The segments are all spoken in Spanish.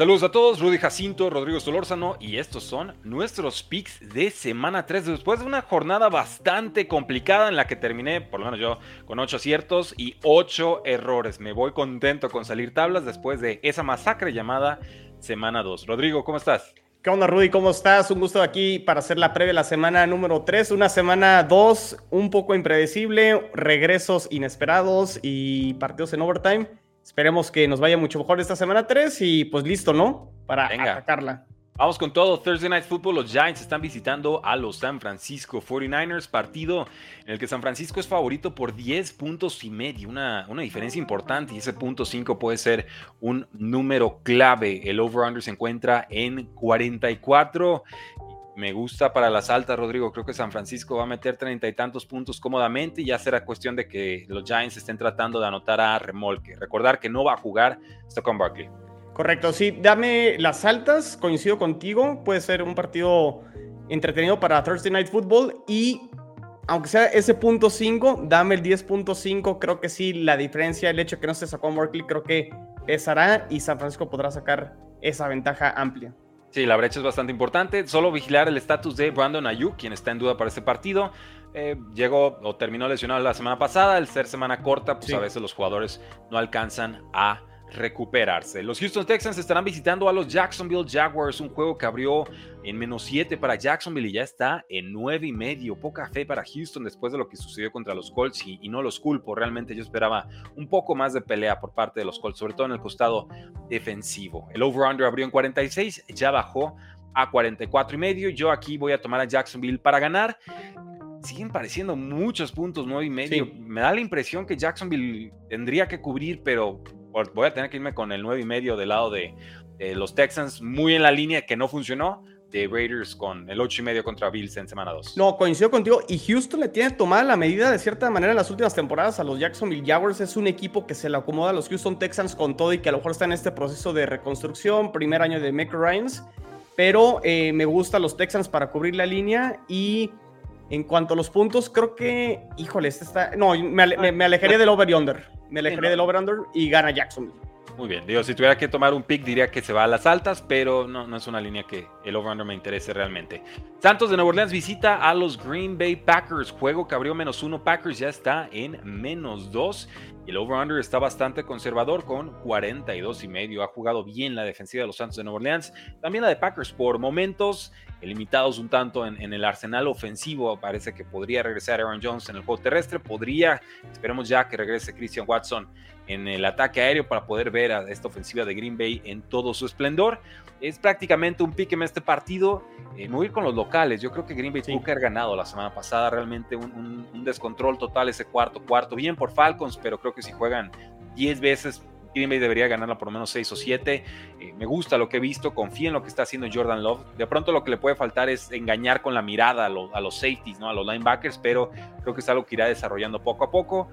Saludos a todos, Rudy Jacinto, Rodrigo Solórzano y estos son nuestros picks de semana 3 después de una jornada bastante complicada en la que terminé, por lo menos yo, con 8 aciertos y 8 errores. Me voy contento con salir tablas después de esa masacre llamada semana 2. Rodrigo, ¿cómo estás? ¿Qué onda, Rudy? ¿Cómo estás? Un gusto aquí para hacer la previa de la semana número 3, una semana 2 un poco impredecible, regresos inesperados y partidos en overtime. Esperemos que nos vaya mucho mejor esta semana 3 y pues listo, ¿no? Para atacarla. Vamos con todo. Thursday Night Football. Los Giants están visitando a los San Francisco 49ers. Partido en el que San Francisco es favorito por 10 puntos y medio. Una, una diferencia importante. Y ese punto 5 puede ser un número clave. El over-under se encuentra en 44 me gusta para las altas, Rodrigo. Creo que San Francisco va a meter treinta y tantos puntos cómodamente y ya será cuestión de que los Giants estén tratando de anotar a remolque. Recordar que no va a jugar Stockton Barkley. Correcto, sí. Dame las altas, coincido contigo. Puede ser un partido entretenido para Thursday Night Football y aunque sea ese punto 5, dame el 10.5. Creo que sí, la diferencia, el hecho de que no se sacó Barkley, creo que pesará y San Francisco podrá sacar esa ventaja amplia. Sí, la brecha es bastante importante. Solo vigilar el estatus de Brandon Ayuk, quien está en duda para este partido. Eh, llegó o terminó lesionado la semana pasada. Al ser semana corta, pues a veces los jugadores no alcanzan a recuperarse. Los Houston Texans estarán visitando a los Jacksonville Jaguars, un juego que abrió en menos 7 para Jacksonville y ya está en 9 y medio. Poca fe para Houston después de lo que sucedió contra los Colts y, no los culpo. Realmente yo esperaba un poco más de pelea por parte de los Colts, sobre todo en el costado defensivo. El over-under abrió en 46, ya bajó a 44 y medio. Yo aquí voy a tomar a Jacksonville para ganar siguen pareciendo muchos puntos, 9 y medio. Me da la impresión que Jacksonville tendría que cubrir, pero voy a tener que irme con el 9 y medio del lado de, los Texans, muy en la línea que no funcionó de Raiders con el 8 y medio contra Bills en semana 2. No, coincido contigo. Y Houston le tiene tomada la medida de cierta manera en las últimas temporadas a los Jacksonville Jaguars. Es un equipo que se le acomoda a los Houston Texans con todo y que a lo mejor está en este proceso de reconstrucción, primer año de Mick Ryans. Pero eh, me gustan los Texans para cubrir la línea y en cuanto a los puntos, creo que, híjole, este está. No, me, me alejaría del over y under me alejaré del over-under y gana Jacksonville. Muy bien, digo, si tuviera que tomar un pick diría que se va a las altas, pero no, no es una línea que el over-under me interese realmente. Santos de Nueva Orleans visita a los Green Bay Packers, juego que abrió menos uno, Packers ya está en menos dos. El over-under está bastante conservador con 42 y medio. Ha jugado bien la defensiva de los Santos de Nueva Orleans, también la de Packers por momentos limitados un tanto en, el arsenal ofensivo. Parece que podría regresar Aaron Jones en el juego terrestre. Podría, esperemos ya que regrese Christian Watson en el ataque aéreo para poder ver a esta ofensiva de Green Bay en todo su esplendor. Es prácticamente un pique en este partido. Eh, voy con los locales. Yo creo que Green Bay tuvo que haber ganado la semana pasada. Realmente un, un descontrol total ese cuarto cuarto. Bien por Falcons, pero creo que si juegan 10 veces Green Bay debería ganarla por lo menos 6 o 7. Eh, me gusta lo que he visto, confío en lo que está haciendo Jordan Love. De pronto lo que le puede faltar es engañar con la mirada a, los safeties, ¿no? a los linebackers, pero creo que es algo que irá desarrollando poco a poco.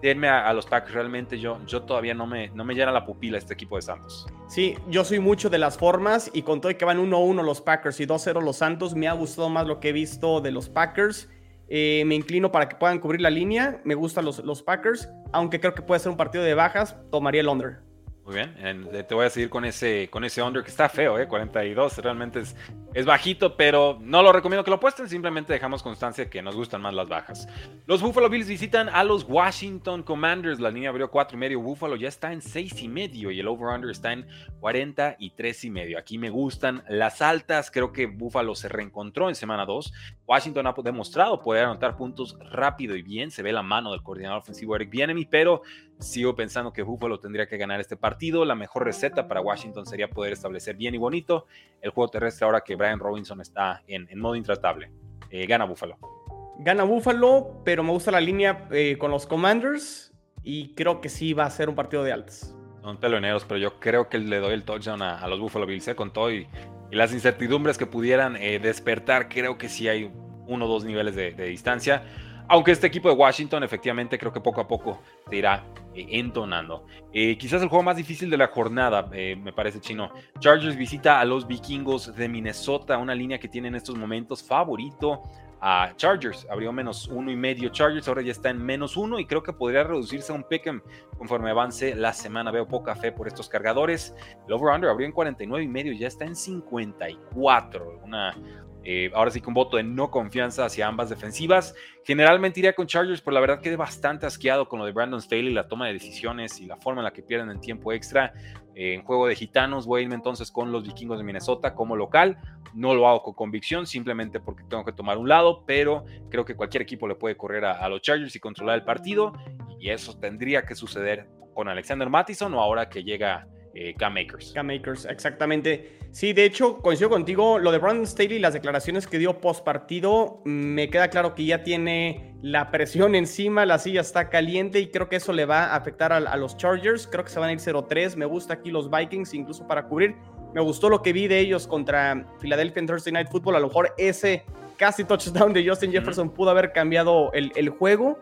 Denme a, los Packers, realmente yo, yo todavía no me, no me llena la pupila este equipo de Santos. Sí, yo soy mucho de las formas y con todo que van 1-1 los Packers y 2-0 los Santos, me ha gustado más lo que he visto de los Packers. Eh, me inclino para que puedan cubrir la línea. Me gustan los, los Packers, aunque creo que puede ser un partido de bajas. Tomaría el under. Muy bien, te voy a seguir con ese, con ese under que está feo, ¿eh? 42, realmente es, es bajito, pero no lo recomiendo que lo apuesten, simplemente dejamos constancia que nos gustan más las bajas. Los Buffalo Bills visitan a los Washington Commanders, la línea abrió 4 y medio, Buffalo ya está en 6 y medio y el over-under está en 43 y medio. Aquí me gustan las altas, creo que Buffalo se reencontró en semana 2, Washington ha demostrado poder anotar puntos rápido y bien, se ve la mano del coordinador ofensivo Eric Bienemy, pero Sigo pensando que Buffalo tendría que ganar este partido. La mejor receta para Washington sería poder establecer bien y bonito el juego terrestre ahora que Brian Robinson está en, modo intratable. Eh, gana Buffalo. Gana Buffalo, pero me gusta la línea eh, con los Commanders y creo que sí va a ser un partido de altas. Son peloneros, pero yo creo que le doy el touchdown a, los Buffalo Bills eh, con todo y y las incertidumbres que pudieran eh, despertar, creo que sí hay uno o dos niveles de, distancia. Aunque este equipo de Washington, efectivamente, creo que poco a poco se irá eh, entonando. Eh, quizás el juego más difícil de la jornada, me parece chino. Chargers visita a los vikingos de Minnesota, una línea que tiene en estos momentos favorito a Chargers. Abrió menos uno y medio Chargers, ahora ya está en menos uno y creo que podría reducirse a un pick'em conforme avance la semana. Veo poca fe por estos cargadores. El over-under abrió en 49 y medio, ya está en 54. Una, eh, ahora sí que un voto de no confianza hacia ambas defensivas. Generalmente iría con Chargers, pero la verdad quedé bastante asqueado con lo de Brandon Staley, la toma de decisiones y la forma en la que pierden en tiempo extra. Eh, en juego de gitanos voy a irme entonces con los vikingos de Minnesota como local. No lo hago con convicción, simplemente porque tengo que tomar un lado, pero creo que cualquier equipo le puede correr a, los Chargers y controlar el partido. Y eso tendría que suceder con Alexander Mattison o ahora que llega eh, Makers. Exactamente. Sí, de hecho, coincido contigo. Lo de Brandon Staley, las declaraciones que dio post partido, me queda claro que ya tiene la presión encima, la silla está caliente y creo que eso le va a afectar a, los Chargers. Creo que se van a ir 0-3. Me gusta aquí los Vikings, incluso para cubrir. Me gustó lo que vi de ellos contra Philadelphia en Thursday Night Football. A lo mejor ese casi touchdown de Justin Jefferson pudo haber cambiado el, el juego.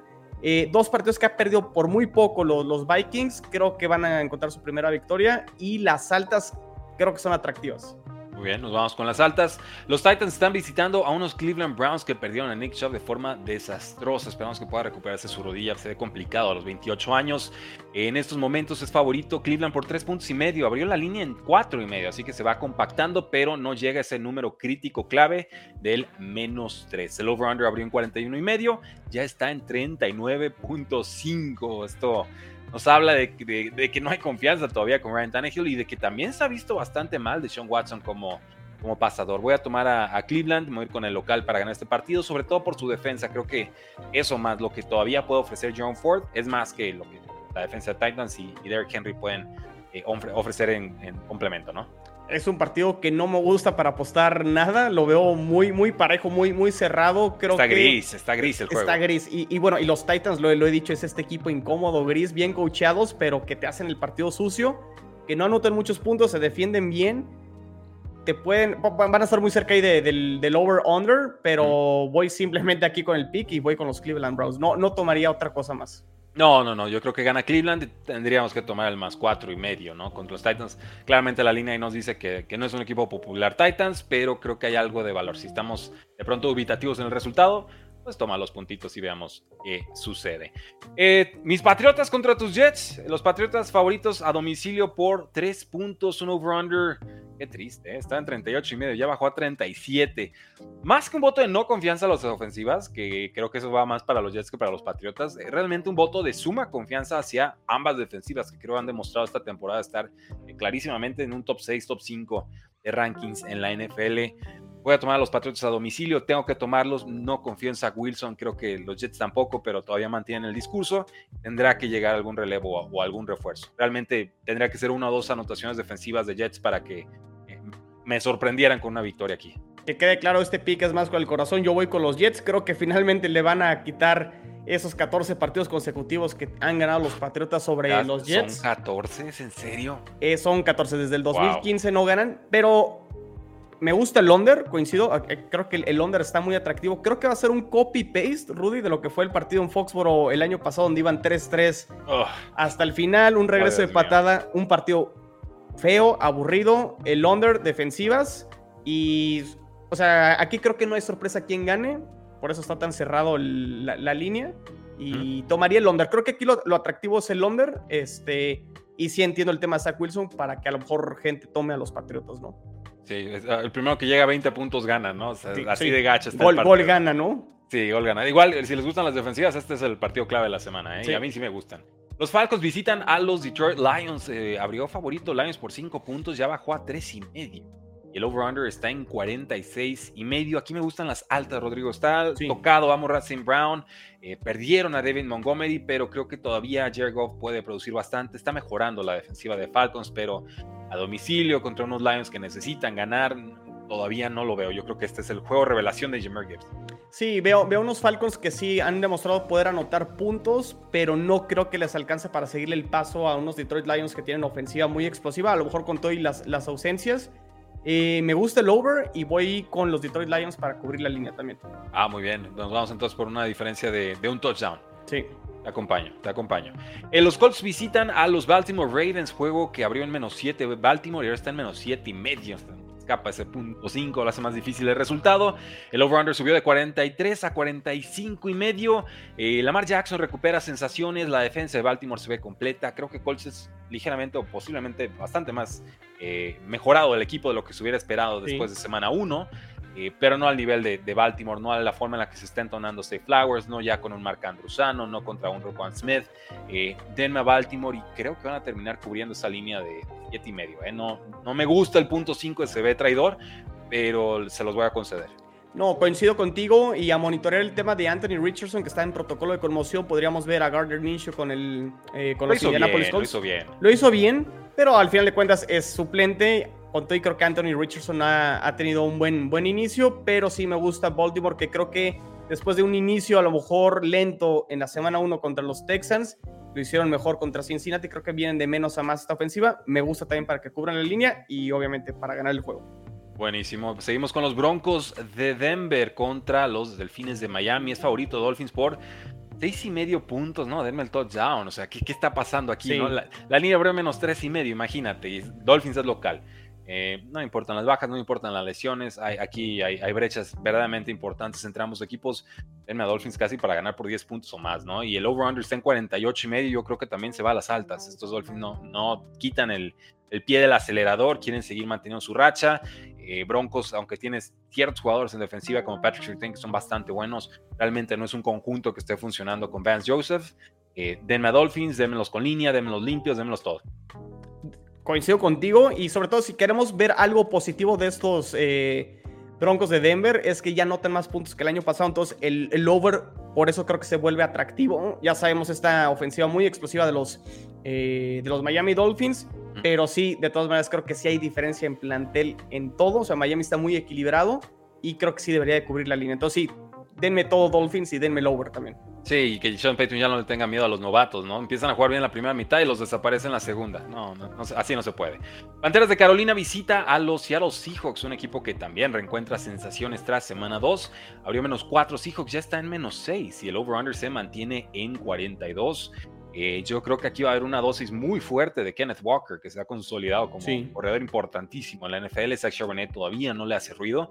Eh, dos partidos que ha perdido por muy poco los, los Vikings, creo que van a encontrar su primera victoria y las altas creo que son atractivas. Muy bien, nos vamos con las altas. Los Titans están visitando a unos Cleveland Browns que perdieron a Nick Chubb de forma desastrosa. Esperamos que pueda recuperarse su rodilla. Se ve complicado a los 28 años. En estos momentos es favorito Cleveland por 3 puntos y medio. Abrió la línea en 4 y medio, así que se va compactando, pero no llega a ese número crítico clave del menos 3. El over-under abrió en 41 y medio. Ya está en 39.5. Esto nos habla de, que no hay confianza todavía con Ryan Tannehill y de que también se ha visto bastante mal de Sean Watson como, como pasador. Voy a tomar a, Cleveland, voy a ir con el local para ganar este partido, sobre todo por su defensa. Creo que eso más lo que todavía puede ofrecer John Ford es más que lo que la defensa de Titans y, Derrick Henry pueden eh, ofrecer en complemento, ¿no? Es un partido que no me gusta para apostar nada. Lo veo muy, muy parejo, muy, muy cerrado. Creo está gris, está gris el juego. Está gris. Y, bueno, y los Titans, lo, lo, he dicho, es este equipo incómodo, gris, bien coachados, pero que te hacen el partido sucio, que no anotan muchos puntos, se defienden bien. Te pueden, van a estar muy cerca ahí del, del over-under, pero voy simplemente aquí con el pick y voy con los Cleveland Browns. No, no tomaría otra cosa más. No, no, no. Yo creo que gana Cleveland y tendríamos que tomar el más cuatro y medio, ¿no? Contra los Titans. Claramente la línea ahí nos dice que, no es un equipo popular Titans, pero creo que hay algo de valor. Si estamos de pronto ubitativos en el resultado, pues toma los puntitos y veamos qué sucede. Eh, mis Patriotas contra tus Jets. Los Patriotas favoritos a domicilio por tres puntos, un over-under Qué triste, ¿eh? está en 38 y medio, ya bajó a 37. Más que un voto de no confianza a las ofensivas, que creo que eso va más para los Jets que para los Patriotas, eh, realmente un voto de suma confianza hacia ambas defensivas, que creo han demostrado esta temporada estar eh, clarísimamente en un top 6, top 5 de rankings en la NFL. Voy a tomar a los Patriotas a domicilio, tengo que tomarlos, no confío en Zach Wilson, creo que los Jets tampoco, pero todavía mantienen el discurso. Tendrá que llegar algún relevo o, algún refuerzo. Realmente tendría que ser una o dos anotaciones defensivas de Jets para que eh, me sorprendieran con una victoria aquí. Que quede claro, este pick es más con el corazón. Yo voy con los Jets. Creo que finalmente le van a quitar esos 14 partidos consecutivos que han ganado los Patriotas sobre los Jets. ¿Son 14? ¿Es en serio? Eh, son 14. Desde el 2015 no ganan. Pero me gusta el under, coincido. Eh, creo que el under está muy atractivo. Creo que va a ser un copy-paste, Rudy, de lo que fue el partido en Foxboro el año pasado, donde iban 3-3 hasta el final. Un regreso de patada, un partido feo, aburrido. El under, defensivas. Y, o sea, aquí creo que no hay sorpresa quién gane. Por eso está tan cerrado la, línea. Y tomaría el under. Creo que aquí lo, atractivo es el under. Este, y sí entiendo el tema de Zach Wilson para que a lo mejor gente tome a los Patriotas, ¿no? Sí, ah, el primero que llega a 20 puntos gana, ¿no? así de gacha está gol, gol gana, ¿no? Sí, gol gana. Igual, si les gustan las defensivas, este es el partido clave de la semana, ¿eh? Y a mí sí me gustan. Los Falcons visitan a los Detroit Lions. Eh, abrió favorito Lions por 5 puntos, ya bajó a 3 y medio. El over-under está en 46 y medio. Aquí me gustan las altas, Rodrigo. Está tocado, vamos Racing Brown. Eh, perdieron a David Montgomery, pero creo que todavía Jared Goff puede producir bastante. Está mejorando la defensiva de Falcons, pero a domicilio contra unos Lions que necesitan ganar, todavía no lo veo. Yo creo que este es el juego revelación de Jameer Gibbs. Sí, veo, veo unos Falcons que sí han demostrado poder anotar puntos, pero no creo que les alcance para seguirle el paso a unos Detroit Lions que tienen ofensiva muy explosiva, a lo mejor con todo y las, las ausencias. Eh, me gusta el over y voy con los Detroit Lions para cubrir la línea también. Ah, muy bien. Nos vamos entonces por una diferencia de, de un touchdown. Sí. Te acompaño, te acompaño. Eh, los Colts visitan a los Baltimore Ravens, juego que abrió en menos 7 Baltimore y ahora está en menos 7 y medio escapa ese punto 5, lo hace más difícil el resultado. El over-under subió de 43 a 45 y medio. Eh, Lamar Jackson recupera sensaciones, la defensa de Baltimore se ve completa. Creo que Colts es ligeramente o posiblemente bastante más eh, mejorado el equipo de lo que se hubiera esperado después de semana 1. Eh, pero no al nivel de, Baltimore, no a la forma en la que se está entonando Steve Flowers, no ya con un Mark Andrusano, no contra un Roquan Smith. Eh, denme a Baltimore y creo que van a terminar cubriendo esa línea de 7 y medio. Eh. No, no me gusta el punto 5 se ve traidor, pero se los voy a conceder. No, coincido contigo y a monitorear el tema de Anthony Richardson que está en protocolo de conmoción, podríamos ver a Gardner Minshew con el con lo los Indianapolis Colts. Lo hizo bien. Lo hizo bien, pero al final de cuentas es suplente con todo y creo que Anthony Richardson ha, tenido un buen, buen inicio, pero sí me gusta Baltimore, que creo que después de un inicio a lo mejor lento en la semana 1 contra los Texans, lo hicieron mejor contra Cincinnati, creo que vienen de menos a más esta ofensiva, me gusta también para que cubran la línea y obviamente para ganar el juego. Buenísimo. Seguimos con los Broncos de Denver contra los Delfines de Miami. Es favorito Dolphins por seis y medio puntos, ¿no? Denme el touchdown. O sea, ¿qué, qué está pasando aquí? La, la, línea abrió menos tres y medio, imagínate. Y Dolphins es local. Eh, no importan las bajas, no importan las lesiones. Aquí hay, brechas verdaderamente importantes entre ambos equipos. Denme a Dolphins casi para ganar por 10 puntos o más, ¿no? Y el over-under está en 48 y medio. Yo creo que también se va a las altas. Estos Dolphins no, no quitan el, pie del acelerador, quieren seguir manteniendo su racha. Eh, Broncos, aunque tienes ciertos jugadores en defensiva como Patrick Surtain que son bastante buenos, realmente no es un conjunto que esté funcionando con Vance Joseph. Eh, denme a Dolphins, denmelos con línea, denmelos limpios, denmelos todo coincido contigo y sobre todo si queremos ver algo positivo de estos eh, Broncos de Denver es que ya notan más puntos que el año pasado, entonces el, el, over por eso creo que se vuelve atractivo. Ya sabemos esta ofensiva muy explosiva de los, eh, de los Miami Dolphins, pero sí, de todas maneras creo que sí hay diferencia en plantel en todo, o sea, Miami está muy equilibrado y creo que sí debería de cubrir la línea. Entonces sí, denme todo Dolphins y denme el over también. Sí, y que Sean Payton ya no le tenga miedo a los novatos, ¿no? Empiezan a jugar bien la primera mitad y los desaparecen en la segunda. No, así no se puede. Panteras de Carolina visita a los Seattle Seahawks, un equipo que también reencuentra sensaciones tras semana 2. Abrió menos 4, Seahawks ya está en menos 6 y el over-under se mantiene en 42. Eh, yo creo que aquí va a haber una dosis muy fuerte de Kenneth Walker, que se ha consolidado como un corredor importantísimo en la NFL. Zach Charbonnet todavía no le hace ruido.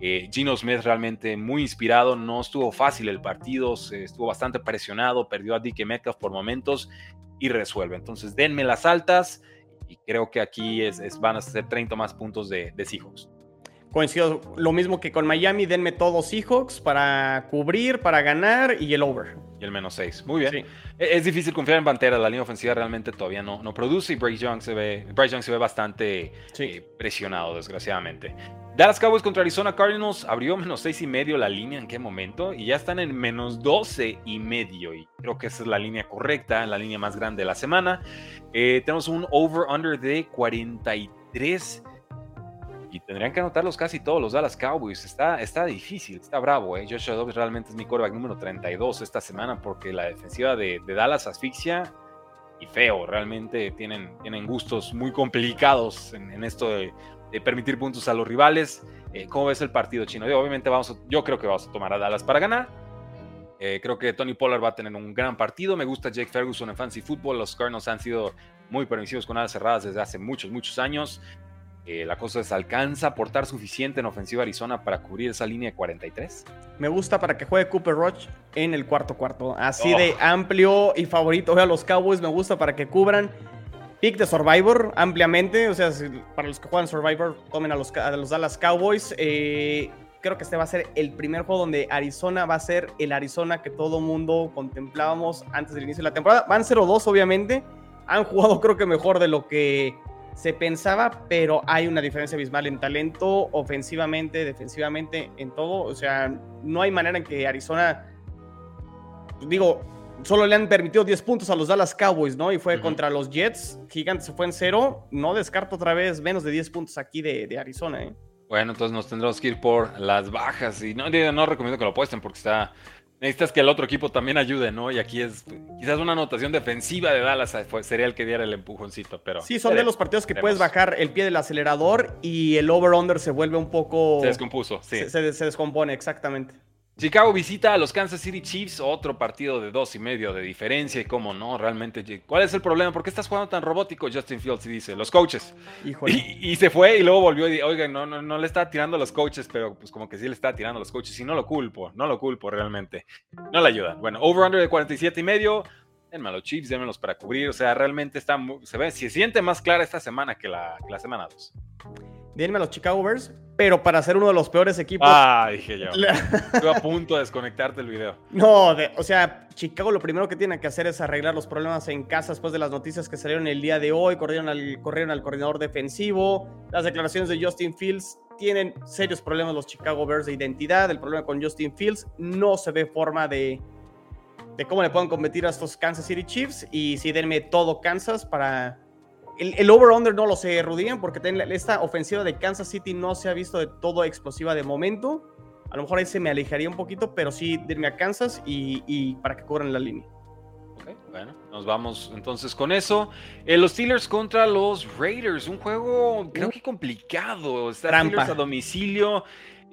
Eh, Gino Smith realmente muy inspirado, no estuvo fácil el partido, se estuvo bastante presionado, perdió a DK Metcalf por momentos y resuelve. Entonces denme las altas y creo que aquí es, van a ser 30 más puntos de, de Seahawks. Coincido lo mismo que con Miami, denme todos Seahawks para cubrir, para ganar y el over. Y el menos 6. Muy bien. E, es difícil confiar en Pantera, la línea ofensiva realmente todavía no, no produce y Bryce Young se ve, Bryce Young se ve bastante eh, presionado, desgraciadamente. Dallas Cowboys contra Arizona Cardinals abrió menos 6 y medio la línea en qué momento y ya están en menos 12 y medio y creo que esa es la línea correcta, la línea más grande de la semana. Eh, tenemos un over-under de 43 y tendrían que anotarlos casi todos los Dallas Cowboys. Está, está difícil, está bravo. ¿eh? Joshua Dobbs realmente es mi quarterback número 32 esta semana porque la defensiva de, Dallas asfixia y feo. Realmente tienen, tienen gustos muy complicados en, esto de, permitir puntos a los rivales. Eh, ¿Cómo ves el partido chino? Yo, obviamente vamos yo creo que vamos a tomar a Dallas para ganar. Eh, creo que Tony Pollard va a tener un gran partido. Me gusta Jake Ferguson en Fancy Football. Los Cardinals han sido muy permisivos con alas cerradas desde hace muchos, muchos años. Eh, la cosa es, ¿alcanza a aportar suficiente en ofensiva Arizona para cubrir esa línea de 43? Me gusta para que juegue Cooper Rush en el cuarto cuarto. Así de oh. amplio y favorito a los Cowboys. Me gusta para que cubran. Pick de Survivor ampliamente. O sea, para los que juegan Survivor, tomen a los, los Dallas Cowboys. Eh, creo que este va a ser el primer juego donde Arizona va a ser el Arizona que todo mundo contemplábamos antes del inicio de la temporada. Van 0-2, obviamente. Han jugado, creo que mejor de lo que se pensaba, pero hay una diferencia abismal en talento, ofensivamente, defensivamente, en todo. O sea, no hay manera en que Arizona, digo, solo le han permitido 10 puntos a los Dallas Cowboys, ¿no? Y fue contra los Jets, Gigantes se fue en cero. No descarto otra vez menos de 10 puntos aquí de, Arizona, ¿eh? Bueno, entonces nos tendremos que ir por las bajas. Y no, no recomiendo que lo apuesten porque está necesitas que el otro equipo también ayude, ¿no? Y aquí es quizás una anotación defensiva de Dallas eh, sería el que diera el empujoncito, pero... Sí, son de los partidos que puedes bajar el pie del acelerador y el over-under se vuelve un poco... Se descompuso, sí. se descompone, exactamente. Chicago visita a los Kansas City Chiefs, otro partido de dos y medio de diferencia. Y cómo no, realmente, ¿cuál es el problema? ¿Por qué estás jugando tan robótico? Justin Fields y dice, los coaches. Y, y, se fue y luego volvió y dijo, oigan, no, no, no le está tirando a los coaches, pero pues como que sí le está tirando a los coaches. Y no lo culpo, no lo culpo realmente. No le ayudan. Bueno, over-under de 47 y medio. Denme a los Chiefs, démenlos para cubrir. O sea, realmente está, se ve, se siente más clara esta semana que la, que la semana 2 denme a los Chicago Bears, pero para ser uno de los peores equipos. Ah, dije yo. Estoy a punto de desconectarte el video. No, o sea, Chicago lo primero que tiene que hacer es arreglar los problemas en casa después de las noticias que salieron el día de hoy. Corrieron al, corrieron al coordinador defensivo. Las declaraciones de Justin Fields tienen serios problemas los Chicago Bears de identidad. El problema con Justin Fields no se ve forma de, de cómo le puedan competir a estos Kansas City Chiefs. Y sí, denme todo Kansas para el, over-under no lo sé, Rudian, porque esta ofensiva de Kansas City no se ha visto de todo explosiva de momento. A lo mejor ahí se me alejaría un poquito, pero sí, denme a Kansas y, para que cubran la línea. bueno, nos vamos entonces con eso. Eh, los Steelers contra los Raiders, un juego creo que complicado. Steelers a domicilio.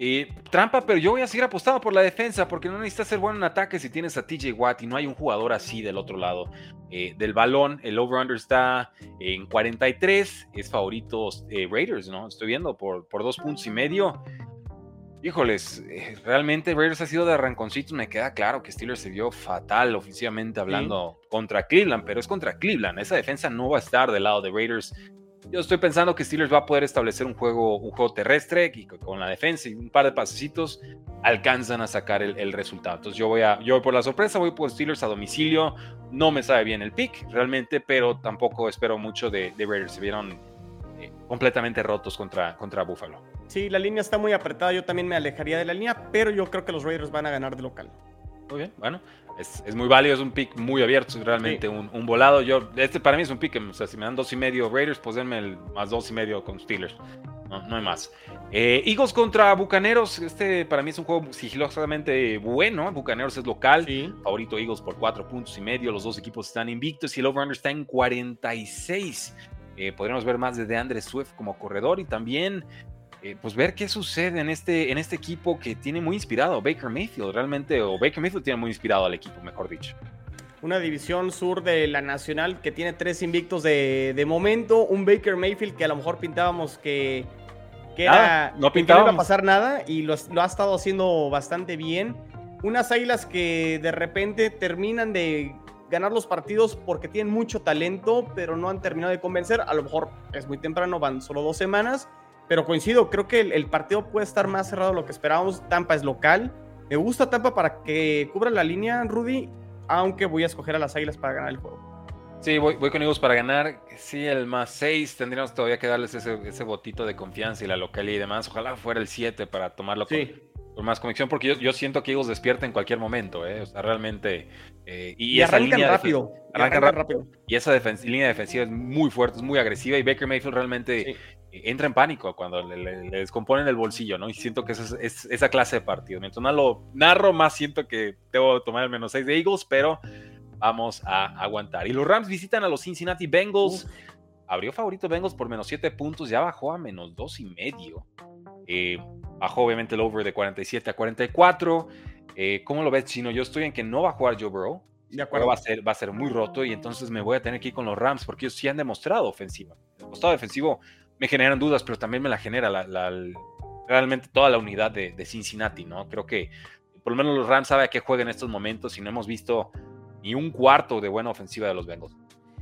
Eh, trampa, pero yo voy a seguir apostando por la defensa porque no necesitas ser bueno en ataque si tienes a TJ Watt y no hay un jugador así del otro lado eh, del balón. El over-under está en 43, es favorito eh, Raiders, ¿no? Estoy viendo por, por dos puntos y medio. Híjoles, realmente Raiders ha sido de arranconcitos. Me queda claro que Steelers se vio fatal ofensivamente hablando contra Cleveland, pero es contra Cleveland. Esa defensa no va a estar del lado de Raiders. Yo estoy pensando que Steelers va a poder establecer un juego, un juego terrestre y con la defensa y un par de pasecitos alcanzan a sacar el, resultado. Entonces yo voy a, yo voy por la sorpresa, voy por Steelers a domicilio. No me sabe bien el pick realmente, pero tampoco espero mucho de, Raiders. Se vieron eh, completamente rotos contra, contra Buffalo. Sí, la línea está muy apretada. Yo también me alejaría de la línea, pero yo creo que los Raiders van a ganar de local. Muy bien, bueno, es, muy válido, es un pick muy abierto, es realmente un, volado. Yo, este para mí es un pick, o sea, si me dan dos y medio Raiders, pues denme el más dos y medio con Steelers. No, no hay más. Eh, Eagles contra Bucaneros, este para mí es un juego sigilosamente bueno. Bucaneros es local, favorito Eagles por cuatro puntos y medio. Los dos equipos están invictos y el over-under está en 46. Eh, podríamos ver más de Andre Swift como corredor y también eh, pues ver qué sucede en este, en este equipo que tiene muy inspirado a Baker Mayfield, realmente, o Baker Mayfield tiene muy inspirado al equipo, mejor dicho. Una división sur de la Nacional que tiene tres invictos de, momento, un Baker Mayfield que a lo mejor pintábamos que, que, era, no, que no iba a pasar nada y lo, lo ha estado haciendo bastante bien. Unas águilas que de repente terminan de ganar los partidos porque tienen mucho talento, pero no han terminado de convencer. A lo mejor es muy temprano, van solo dos semanas, pero coincido, creo que el, partido puede estar más cerrado de lo que esperábamos. Tampa es local. Me gusta Tampa para que cubra la línea, Rudy, aunque voy a escoger a las Águilas para ganar el juego. Sí, voy, con ellos para ganar. Sí, el más 6. Tendríamos todavía que darles ese, ese botito de confianza y la localidad y demás. Ojalá fuera el 7 para tomarlo con, más conexión, porque yo, siento que ellos despierten en cualquier momento. ¿eh? O sea, realmente. Eh, y, esa línea rápido. arrancan, rápido. Y esa línea defensiva es muy fuerte, es muy agresiva. Y Baker Mayfield realmente entra en pánico cuando le, descomponen el bolsillo, ¿no? Y siento que esa es, esa clase de partido. Mientras más lo narro, más siento que debo tomar el menos 6 de Eagles, pero vamos a aguantar. Y los Rams visitan a los Cincinnati Bengals. Abrió favorito Bengals por menos 7 puntos, ya bajó a menos 2 y medio. Eh, bajó obviamente el over de 47 a 44. Eh, ¿Cómo lo ves, Chino? Yo estoy en que no va a jugar Joe Burrow. De acuerdo. Va a, ser, va a ser muy roto y entonces me voy a tener que ir con los Rams porque ellos sí han demostrado ofensiva. El costado defensivo me generan dudas, pero también me la genera la, realmente toda la unidad de, Cincinnati, ¿no? Creo que por lo menos los Rams saben a qué juegan en estos momentos y no hemos visto ni un cuarto de buena ofensiva de los Bengals.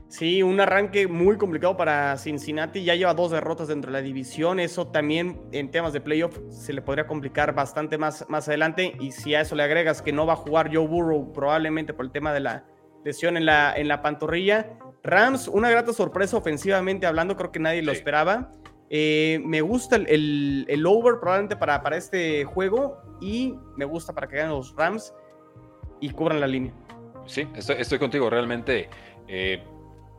Sí, un arranque muy complicado para Cincinnati. Ya lleva dos derrotas dentro de la división. Eso también en temas de playoff se le podría complicar bastante más, más adelante. Y si a eso le agregas que no va a jugar Joe Burrow probablemente por el tema de la lesión en la, en la pantorrilla, Rams, una grata sorpresa ofensivamente hablando, creo que nadie lo esperaba. Eh, me gusta el, el, over probablemente para, para este juego y me gusta para que ganen los Rams y cubran la línea. Sí, estoy, contigo, realmente. Eh,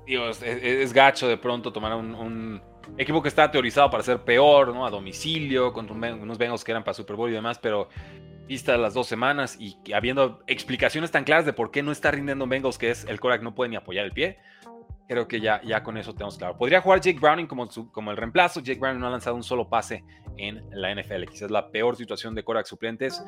es, gacho de pronto tomar un, equipo que está teorizado para ser peor, ¿no? A domicilio, contra unos Bengals que eran para Super Bowl y demás, pero vista las dos semanas y habiendo explicaciones tan claras de por qué no está rindiendo Bengals, que es el Korak no puede ni apoyar el pie, creo que ya, ya con eso tenemos claro. Podría jugar Jake Browning como, como el reemplazo. Jake Browning no ha lanzado un solo pase en la NFL. Quizás la peor situación de Korak suplentes.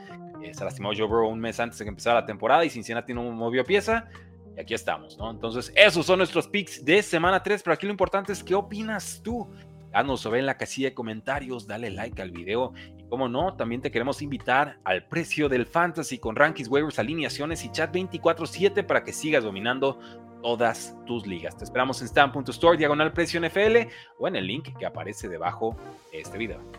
Eh, se lastimó Joe Burrow un mes antes de que empezara la temporada y Cincinnati no movió pieza. Y aquí estamos, ¿no? Entonces, esos son nuestros picks de semana 3. Pero aquí lo importante es, ¿qué opinas tú? Haznos saber en la casilla de comentarios, dale like al video y como no, también te queremos invitar al precio del fantasy con rankings, waivers, alineaciones y chat 24/7 para que sigas dominando todas tus ligas. Te esperamos en stan.store diagonal precio NFL o en el link que aparece debajo de este video.